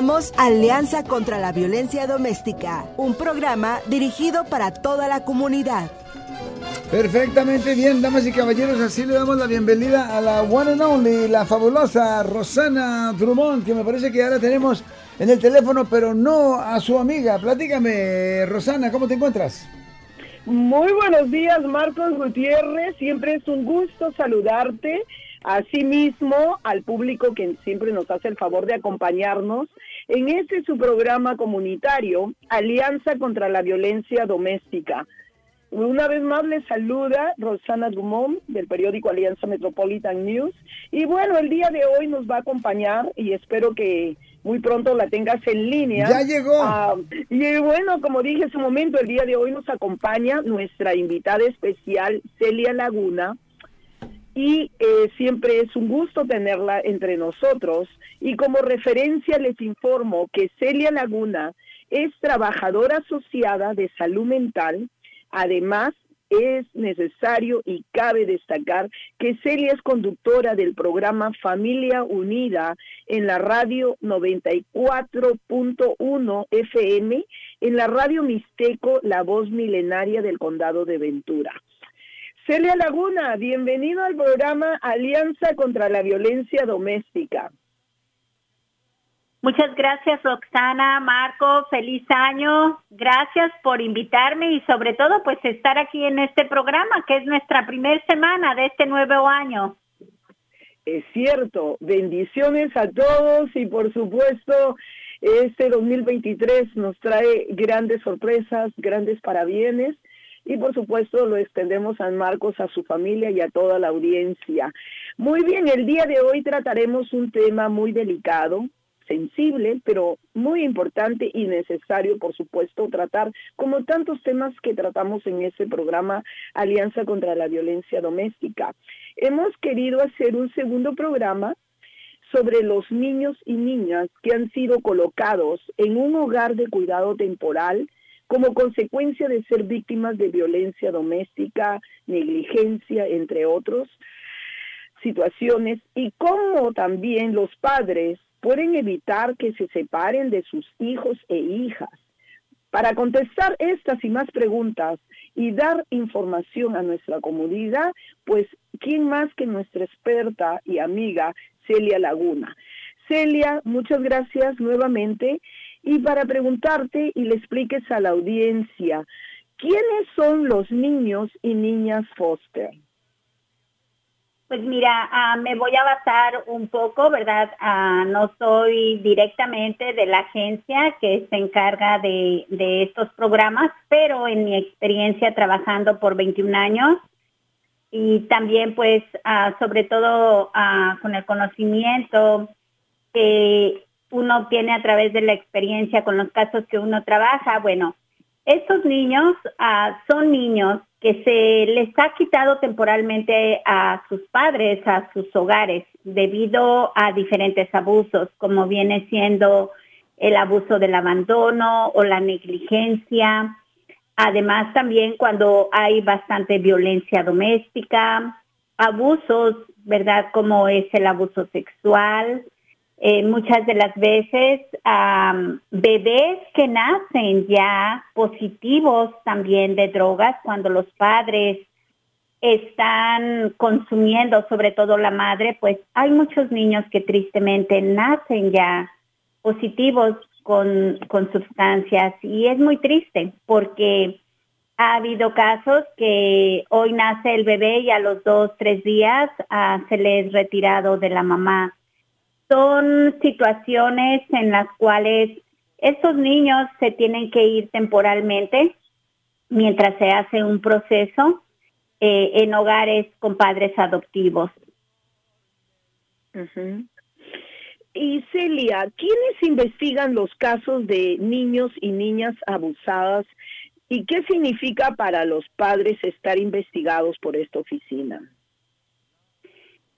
presentamos Alianza contra la Violencia Doméstica, un programa dirigido para toda la comunidad. Perfectamente bien, damas y caballeros, así le damos la bienvenida a la one and only, la fabulosa Rosana Drummond, que me parece que ahora tenemos en el teléfono, pero no a su amiga. Platícame, Rosana, ¿cómo te encuentras? Muy buenos días, Marcos Gutiérrez. Siempre es un gusto saludarte Asimismo, al público que siempre nos hace el favor de acompañarnos en este su programa comunitario, Alianza contra la Violencia Doméstica. Una vez más les saluda Rosana Dumont del periódico Alianza Metropolitan News. Y bueno, el día de hoy nos va a acompañar y espero que muy pronto la tengas en línea. Ya llegó. Ah, y bueno, como dije hace un momento, el día de hoy nos acompaña nuestra invitada especial, Celia Laguna y eh, siempre es un gusto tenerla entre nosotros. Y como referencia les informo que Celia Laguna es trabajadora asociada de salud mental. Además, es necesario y cabe destacar que Celia es conductora del programa Familia Unida en la radio 94.1 FM, en la radio Mixteco, la voz milenaria del condado de Ventura. Celia Laguna, bienvenido al programa Alianza contra la Violencia Doméstica. Muchas gracias, Roxana, Marco, feliz año. Gracias por invitarme y sobre todo pues estar aquí en este programa que es nuestra primera semana de este nuevo año. Es cierto, bendiciones a todos y por supuesto este 2023 nos trae grandes sorpresas, grandes parabienes y por supuesto lo extendemos a Marcos, a su familia y a toda la audiencia. Muy bien, el día de hoy trataremos un tema muy delicado, sensible, pero muy importante y necesario, por supuesto, tratar como tantos temas que tratamos en ese programa Alianza contra la Violencia Doméstica. Hemos querido hacer un segundo programa sobre los niños y niñas que han sido colocados en un hogar de cuidado temporal, como consecuencia de ser víctimas de violencia doméstica, negligencia, entre otros situaciones, y cómo también los padres pueden evitar que se separen de sus hijos e hijas. Para contestar estas y más preguntas y dar información a nuestra comunidad, pues, ¿quién más que nuestra experta y amiga Celia Laguna? Celia, muchas gracias nuevamente y para preguntarte y le expliques a la audiencia, ¿quiénes son los niños y niñas foster? Pues mira, ah, me voy a basar un poco, ¿verdad? Ah, no soy directamente de la agencia que se encarga de, estos programas, pero en mi experiencia trabajando por 21 años y también pues ah, sobre todo con el conocimiento que uno tiene a través de la experiencia con los casos que uno trabaja. Bueno, estos niños ah, son niños que se les ha quitado temporalmente a sus padres, a sus hogares, debido a diferentes abusos, como viene siendo el abuso del abandono o la negligencia. Además, también cuando hay bastante violencia doméstica, abusos, ¿verdad? Como es el abuso sexual, eh, muchas de las veces bebés que nacen ya positivos también de drogas cuando los padres están consumiendo, sobre todo la madre, pues hay muchos niños que tristemente nacen ya positivos con, con sustancias y es muy triste porque ha habido casos que hoy nace el bebé y a los dos, tres días ah, se le retirado de la mamá. Son situaciones en las cuales estos niños se tienen que ir temporalmente mientras se hace un proceso eh, en hogares con padres adoptivos. Y Celia, ¿quiénes investigan los casos de niños y niñas abusadas y qué significa para los padres estar investigados por esta oficina?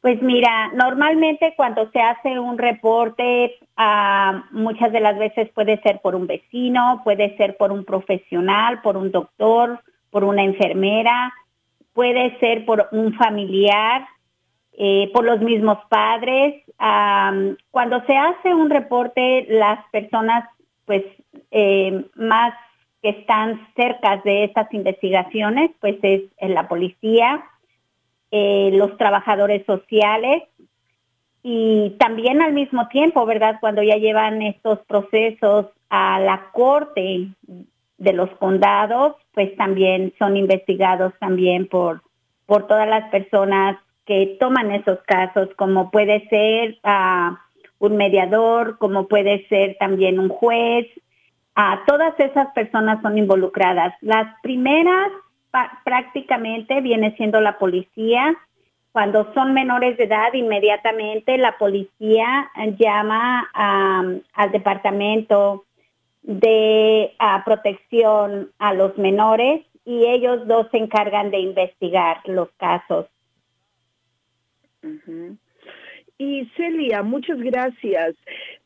Pues mira, normalmente cuando se hace un reporte, ah, muchas de las veces puede ser por un vecino, puede ser por un profesional, por un doctor, por una enfermera, puede ser por un familiar, eh, por los mismos padres. cuando se hace un reporte, las personas pues eh, más que están cerca de estas investigaciones, pues es la policía, eh, los trabajadores sociales y también al mismo tiempo, ¿verdad? Cuando ya llevan estos procesos a la corte de los condados, pues también son investigados también por, por todas las personas que toman esos casos, como puede ser uh, un mediador, como puede ser también un juez. Uh, todas esas personas son involucradas. Las primeras prácticamente viene siendo la policía. Cuando son menores de edad, inmediatamente la policía llama al departamento de protección a los menores y ellos dos se encargan de investigar los casos. Y Celia, muchas gracias.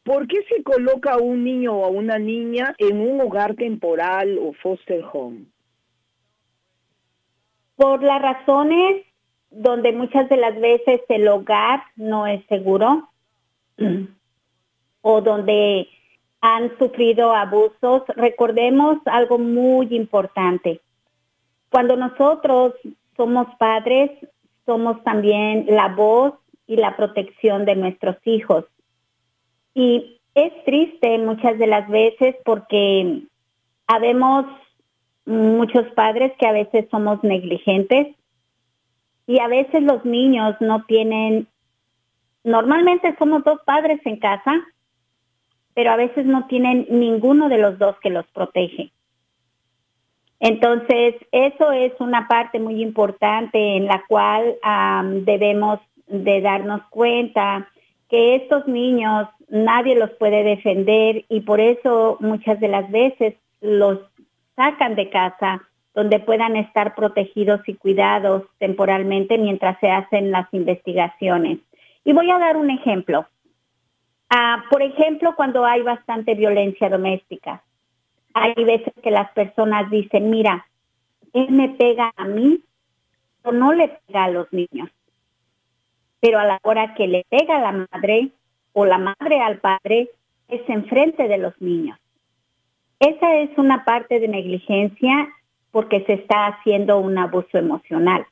¿Por qué se coloca a un niño o a una niña en un hogar temporal o foster home? Por las razones donde muchas de las veces el hogar no es seguro o donde han sufrido abusos, recordemos algo muy importante. Cuando nosotros somos padres, somos también la voz y la protección de nuestros hijos. Y es triste muchas de las veces porque habemos muchos padres que a veces somos negligentes y a veces los niños no tienen, normalmente somos dos padres en casa, pero a veces no tienen ninguno de los dos que los protege. Entonces, eso es una parte muy importante en la cual debemos de darnos cuenta que estos niños nadie los puede defender y por eso muchas de las veces los sacan de casa donde puedan estar protegidos y cuidados temporalmente mientras se hacen las investigaciones. Y voy a dar un ejemplo. Ah, por ejemplo, cuando hay bastante violencia doméstica, hay veces que las personas dicen, mira, él me pega a mí, pero no le pega a los niños. Pero a la hora que le pega a la madre o la madre al padre, es enfrente de los niños. Esa es una parte de negligencia porque se está haciendo un abuso emocional.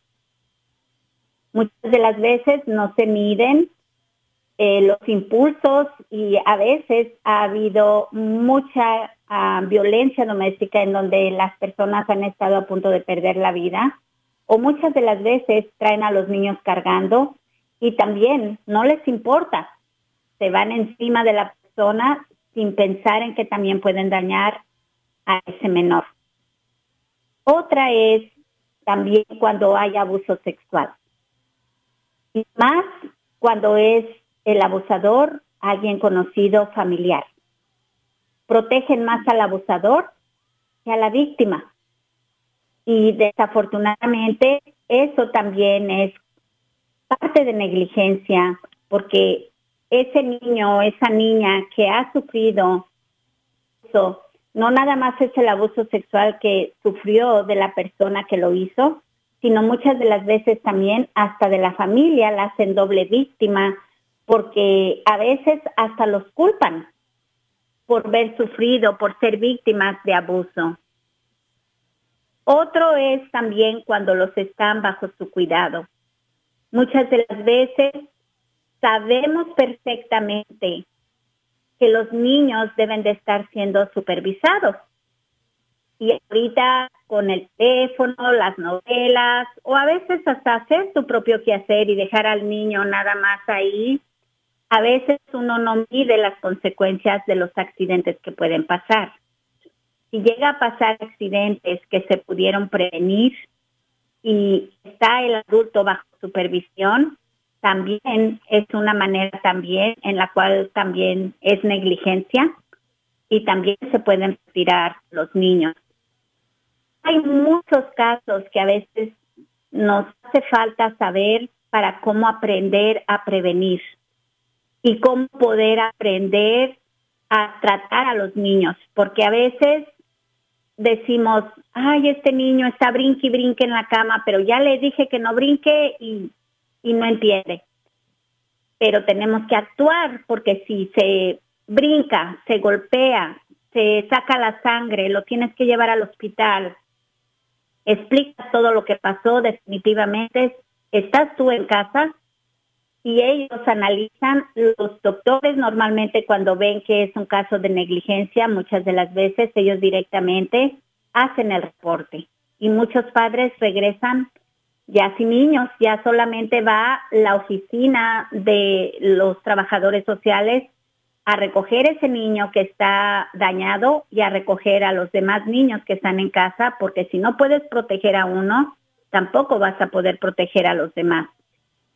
Muchas de las veces no se miden eh, los impulsos y a veces ha habido mucha ah, violencia doméstica en donde las personas han estado a punto de perder la vida o muchas de las veces traen a los niños cargando y también no les importa, se van encima de la persona sin pensar en que también pueden dañar a ese menor. Otra es también cuando hay abuso sexual. Y más cuando es el abusador alguien conocido familiar. Protegen más al abusador que a la víctima. Y desafortunadamente eso también es parte de negligencia porque ese niño o esa niña que ha sufrido eso, no nada más es el abuso sexual que sufrió de la persona que lo hizo, sino muchas de las veces también hasta de la familia la hacen doble víctima porque a veces hasta los culpan por ver sufrido, por ser víctimas de abuso. Otro es también cuando los están bajo su cuidado. Muchas de las veces sabemos perfectamente que los niños deben de estar siendo supervisados. Y ahorita con el teléfono, las novelas, o a veces hasta hacer su propio quehacer y dejar al niño nada más ahí, a veces uno no mide las consecuencias de los accidentes que pueden pasar. Si llega a pasar accidentes que se pudieron prevenir y está el adulto bajo supervisión, también es una manera también en la cual también es negligencia y también se pueden retirar los niños. Hay muchos casos que a veces nos hace falta saber para cómo aprender a prevenir y cómo poder aprender a tratar a los niños, porque a veces decimos, ay, este niño está brinque y brinque en la cama, pero ya le dije que no brinque y y no entiende. Pero tenemos que actuar porque si se brinca, se golpea, se saca la sangre, lo tienes que llevar al hospital, explicas todo lo que pasó definitivamente, estás tú en casa y ellos analizan, los doctores normalmente cuando ven que es un caso de negligencia, muchas de las veces ellos directamente hacen el reporte y muchos padres regresan ya sin niños, ya solamente va la oficina de los trabajadores sociales a recoger ese niño que está dañado y a recoger a los demás niños que están en casa, porque si no puedes proteger a uno, tampoco vas a poder proteger a los demás.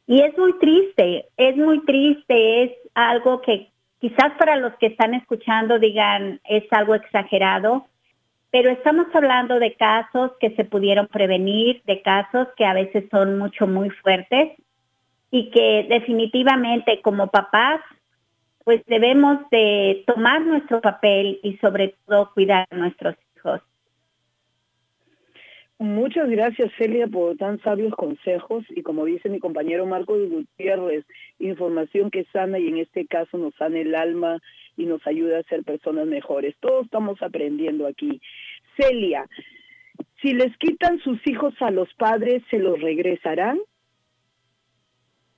Y es muy triste, es muy triste, es algo que quizás para los que están escuchando digan es algo exagerado, pero estamos hablando de casos que se pudieron prevenir, de casos que a veces son mucho, muy fuertes y que definitivamente como papás, pues debemos de tomar nuestro papel y sobre todo cuidar a nuestros hijos. Muchas gracias, Celia, por tan sabios consejos y como dice mi compañero Marco Gutiérrez, información que sana y en este caso nos sana el alma y nos ayuda a ser personas mejores. Todos estamos aprendiendo aquí. Celia, si les quitan sus hijos a los padres, ¿se los regresarán?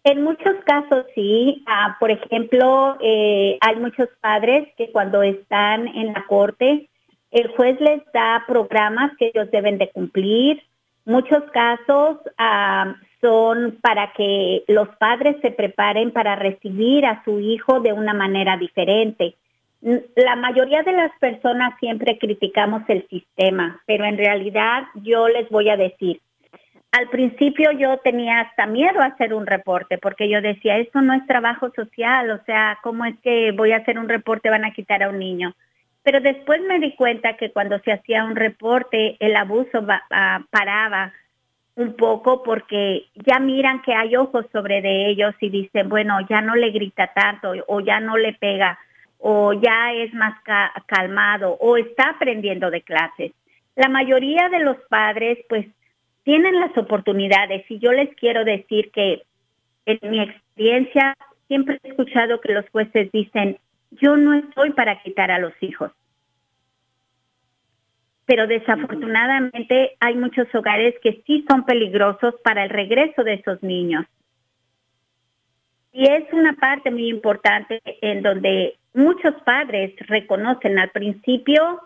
En muchos casos sí. Ah, por ejemplo, eh, hay muchos padres que cuando están en la corte, el juez les da programas que ellos deben de cumplir. Muchos casos ah, son para que los padres se preparen para recibir a su hijo de una manera diferente. La mayoría de las personas siempre criticamos el sistema, pero en realidad yo les voy a decir, al principio yo tenía hasta miedo a hacer un reporte porque yo decía, esto no es trabajo social, o sea, ¿cómo es que voy a hacer un reporte, van a quitar a un niño? Pero después me di cuenta que cuando se hacía un reporte, el abuso ah, paraba un poco porque ya miran que hay ojos sobre de ellos y dicen, bueno, ya no le grita tanto o ya no le pega o ya es más calmado o está aprendiendo de clases. La mayoría de los padres pues tienen las oportunidades y yo les quiero decir que en mi experiencia siempre he escuchado que los jueces dicen, yo no estoy para quitar a los hijos pero desafortunadamente hay muchos hogares que sí son peligrosos para el regreso de esos niños. Y es una parte muy importante en donde muchos padres reconocen al principio,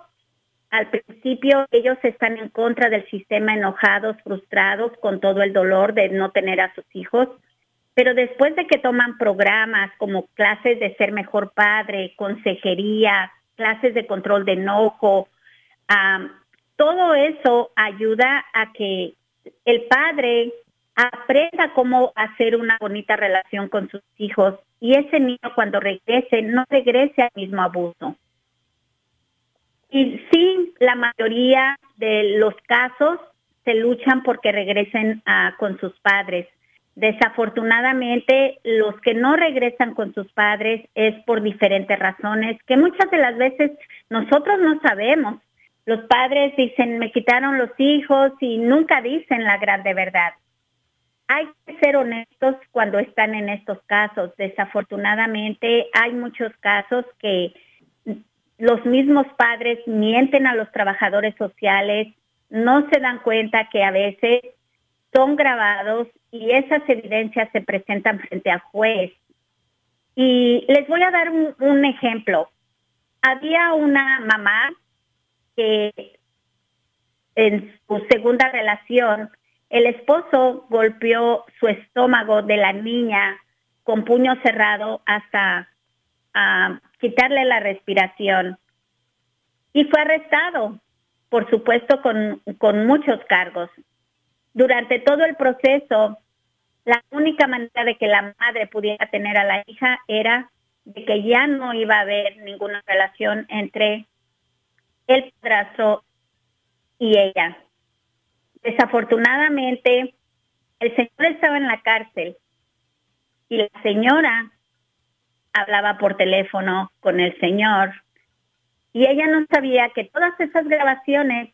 al principio ellos están en contra del sistema enojados, frustrados con todo el dolor de no tener a sus hijos, pero después de que toman programas como clases de ser mejor padre, consejería, clases de control de enojo, todo eso ayuda a que el padre aprenda cómo hacer una bonita relación con sus hijos y ese niño cuando regrese no regrese al mismo abuso. Y sí, la mayoría de los casos se luchan porque regresen con sus padres. Desafortunadamente, los que no regresan con sus padres es por diferentes razones que muchas de las veces nosotros no sabemos. Los padres dicen, me quitaron los hijos y nunca dicen la grande verdad. Hay que ser honestos cuando están en estos casos. Desafortunadamente hay muchos casos que los mismos padres mienten a los trabajadores sociales no se dan cuenta que a veces son grabados y esas evidencias se presentan frente al juez. Y les voy a dar un, ejemplo. Había una mamá que en su segunda relación, el esposo golpeó su estómago de la niña con puño cerrado hasta ah, quitarle la respiración. Y fue arrestado, por supuesto, con, con muchos cargos. Durante todo el proceso, la única manera de que la madre pudiera tener a la hija era de que ya no iba a haber ninguna relación entre el padrastro y ella. Desafortunadamente, el señor estaba en la cárcel y la señora hablaba por teléfono con el señor y ella no sabía que todas esas grabaciones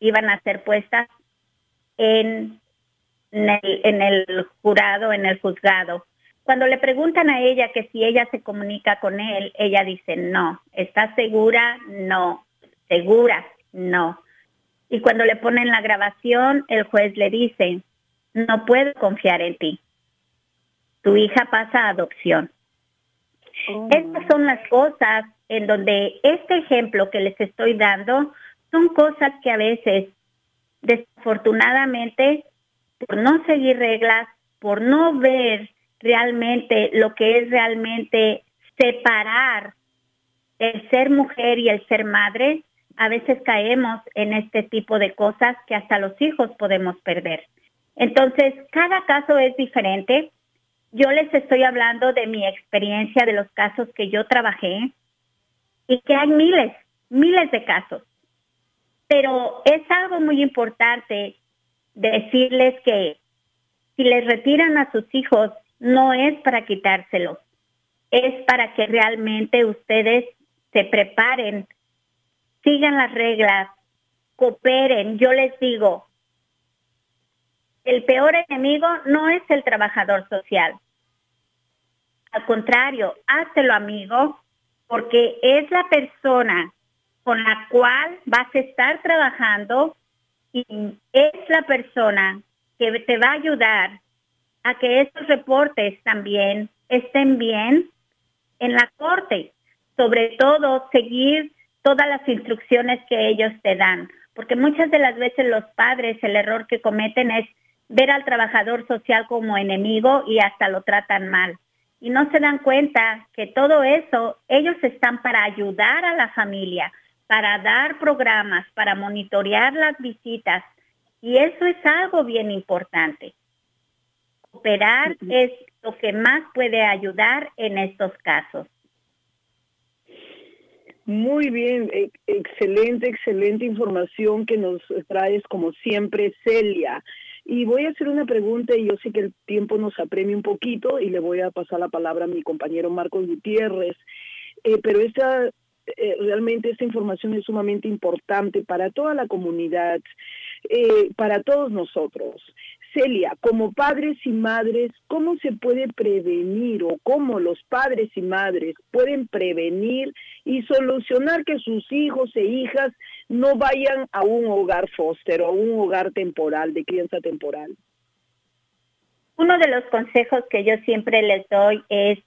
iban a ser puestas en, el, en el jurado, en el juzgado. Cuando le preguntan a ella que si ella se comunica con él, ella dice no. ¿Estás segura? No. ¿Segura? No. Y cuando le ponen la grabación, el juez le dice, no puedo confiar en ti. Tu hija pasa a adopción. Oh. Estas son las cosas en donde este ejemplo que les estoy dando son cosas que a veces, desafortunadamente, por no seguir reglas, por no ver realmente lo que es realmente separar el ser mujer y el ser madre, a veces caemos en este tipo de cosas que hasta los hijos podemos perder. Entonces, cada caso es diferente. Yo les estoy hablando de mi experiencia, de los casos que yo trabajé y que hay miles, miles de casos. Pero es algo muy importante decirles que si les retiran a sus hijos, no es para quitárselos, es para que realmente ustedes se preparen, sigan las reglas, cooperen. Yo les digo, el peor enemigo no es el trabajador social. Al contrario, hazlo amigo, porque es la persona con la cual vas a estar trabajando y es la persona que te va a ayudar a que estos reportes también estén bien en la corte. Sobre todo, seguir todas las instrucciones que ellos te dan, porque muchas de las veces los padres el error que cometen es ver al trabajador social como enemigo y hasta lo tratan mal. Y no se dan cuenta que todo eso, ellos están para ayudar a la familia, para dar programas, para monitorear las visitas. Y eso es algo bien importante. Operar es lo que más puede ayudar en estos casos. Muy bien, e, excelente, excelente información que nos traes como siempre, Celia. Y voy a hacer una pregunta y yo sé que el tiempo nos apremia un poquito y le voy a pasar la palabra a mi compañero Marcos Gutiérrez. Eh, pero esta, eh, realmente esta información es sumamente importante para toda la comunidad, eh, para todos nosotros. Celia, como padres y madres, ¿cómo se puede prevenir o cómo los padres y madres pueden prevenir y solucionar que sus hijos e hijas no vayan a un hogar foster o a un hogar temporal, de crianza temporal? Uno de los consejos que yo siempre les doy es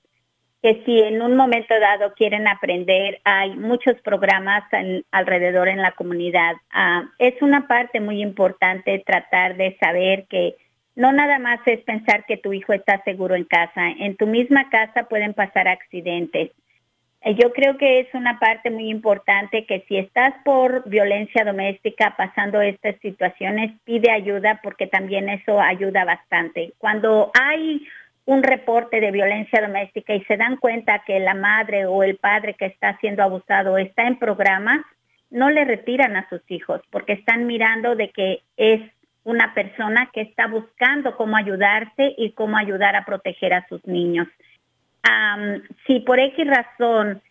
que si en un momento dado quieren aprender, hay muchos programas alrededor en la comunidad. Ah, es una parte muy importante tratar de saber que no nada más es pensar que tu hijo está seguro en casa. En tu misma casa pueden pasar accidentes. Eh, yo creo que es una parte muy importante que si estás por violencia doméstica pasando estas situaciones, pide ayuda porque también eso ayuda bastante. Cuando hay un reporte de violencia doméstica y se dan cuenta que la madre o el padre que está siendo abusado está en programa, no le retiran a sus hijos porque están mirando de que es una persona que está buscando cómo ayudarse y cómo ayudar a proteger a sus niños. si por X razón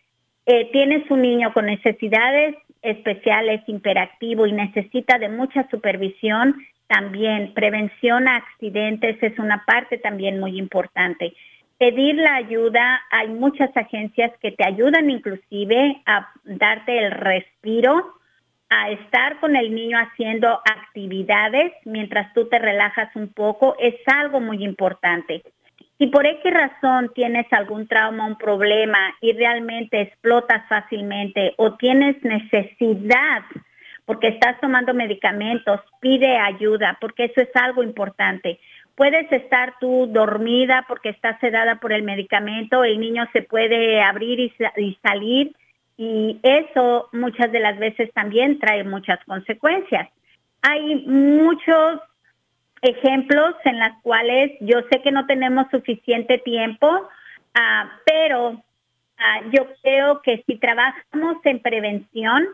eh, tienes un niño con necesidades especiales, imperactivo y necesita de mucha supervisión, también prevención a accidentes es una parte también muy importante. Pedir la ayuda, hay muchas agencias que te ayudan inclusive a darte el respiro a estar con el niño haciendo actividades mientras tú te relajas un poco es algo muy importante. Si por X razón tienes algún trauma, un problema y realmente explotas fácilmente o tienes necesidad porque estás tomando medicamentos, pide ayuda porque eso es algo importante. Puedes estar tú dormida porque estás sedada por el medicamento, el niño se puede abrir y, salir y eso muchas de las veces también trae muchas consecuencias. Hay muchos ejemplos en las cuales yo sé que no tenemos suficiente tiempo, uh, pero uh, yo creo que si trabajamos en prevención,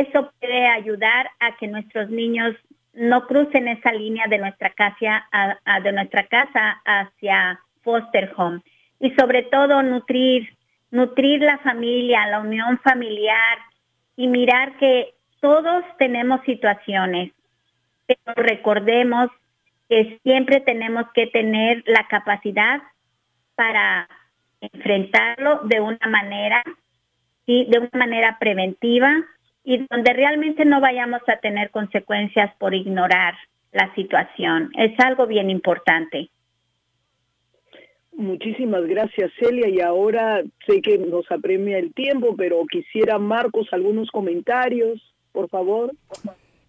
eso puede ayudar a que nuestros niños no crucen esa línea de nuestra casa, de nuestra casa hacia foster home. Y sobre todo nutrir nutrir la familia, la unión familiar y mirar que todos tenemos situaciones, pero recordemos que siempre tenemos que tener la capacidad para enfrentarlo de una manera, ¿sí? de una manera preventiva y donde realmente no vayamos a tener consecuencias por ignorar la situación. Es algo bien importante. Muchísimas gracias, Celia. Y ahora sé que nos apremia el tiempo, pero quisiera, Marcos, algunos comentarios, por favor.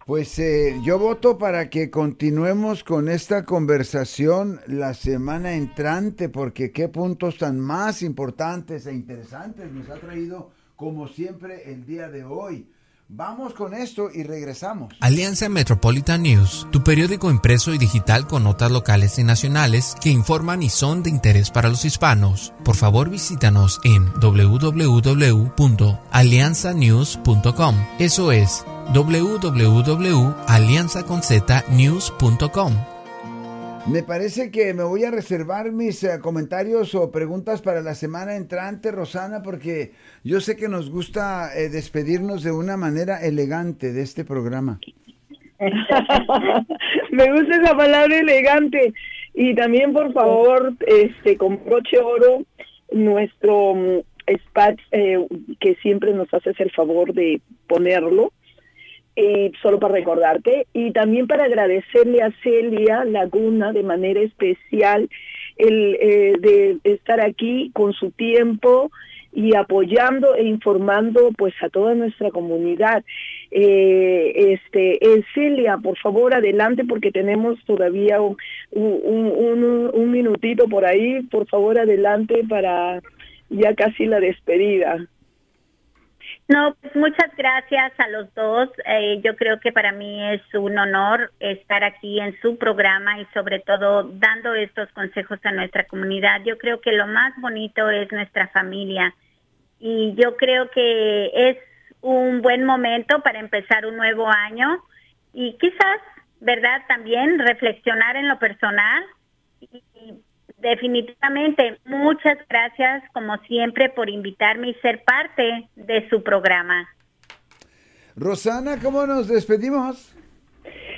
Pues eh, yo voto para que continuemos con esta conversación la semana entrante, porque qué puntos tan más importantes e interesantes nos ha traído, como siempre, el día de hoy. Vamos con esto y regresamos. Alianza Metropolitan News, tu periódico impreso y digital con notas locales y nacionales que informan y son de interés para los hispanos. Por favor, visítanos en www.alianzanews.com. Eso es www.alianzaconznews.com. Me parece que me voy a reservar mis eh, comentarios o preguntas para la semana entrante, Rosana, porque yo sé que nos gusta eh, despedirnos de una manera elegante de este programa. me gusta esa palabra elegante. Y también, por favor, este, con broche oro, nuestro spat, eh, que siempre nos haces el favor de ponerlo, eh, solo para recordarte, y también para agradecerle a Celia Laguna de manera especial el eh, de estar aquí con su tiempo y apoyando e informando pues a toda nuestra comunidad. Eh, este, eh, Celia, por favor, adelante porque tenemos todavía un, un, un minutito por ahí. Por favor, adelante para ya casi la despedida. No, pues muchas gracias a los dos. Eh, yo creo que para mí es un honor estar aquí en su programa y sobre todo dando estos consejos a nuestra comunidad. Yo creo que lo más bonito es nuestra familia y yo creo que es un buen momento para empezar un nuevo año y quizás, ¿verdad? También reflexionar en lo personal y Definitivamente, muchas gracias como siempre por invitarme y ser parte de su programa. Rosana, ¿cómo nos despedimos?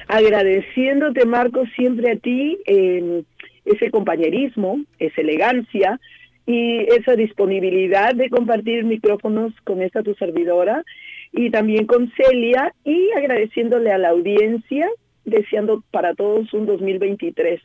Agradeciéndote, Marco, siempre a ti eh, ese compañerismo, esa elegancia y esa disponibilidad de compartir micrófonos con esta tu servidora y también con Celia y agradeciéndole a la audiencia, deseando para todos un 2023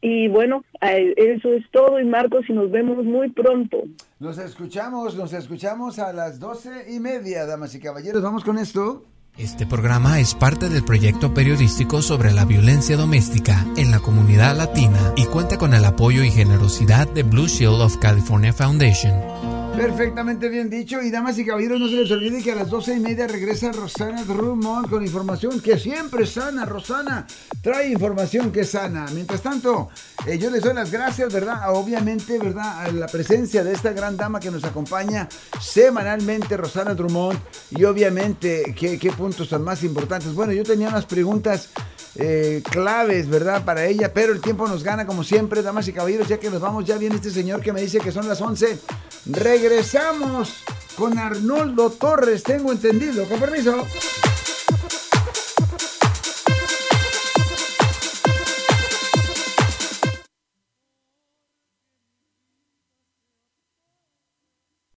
y bueno, eso es todo y Marcos y nos vemos muy pronto. Nos escuchamos, nos escuchamos a las doce y media, damas y caballeros. Vamos con esto. Este programa es parte del proyecto periodístico sobre la violencia doméstica en la comunidad latina y cuenta con el apoyo y generosidad de Blue Shield of California Foundation. Perfectamente bien dicho. Y damas y caballeros, no se les olvide que a las doce y media regresa Rosana Drummond con información que siempre es sana. Rosana trae información que es sana. Mientras tanto, eh, yo les doy las gracias, ¿verdad? Obviamente, ¿verdad? A la presencia de esta gran dama que nos acompaña semanalmente, Rosana Drummond. Y obviamente, ¿qué, qué puntos son más importantes? Bueno, yo tenía unas preguntas eh, claves, ¿verdad? Para ella, pero el tiempo nos gana como siempre, damas y caballeros, ya que nos vamos, ya viene este señor que me dice que son las 11. Regresamos con Arnoldo Torres, tengo entendido. Con permiso.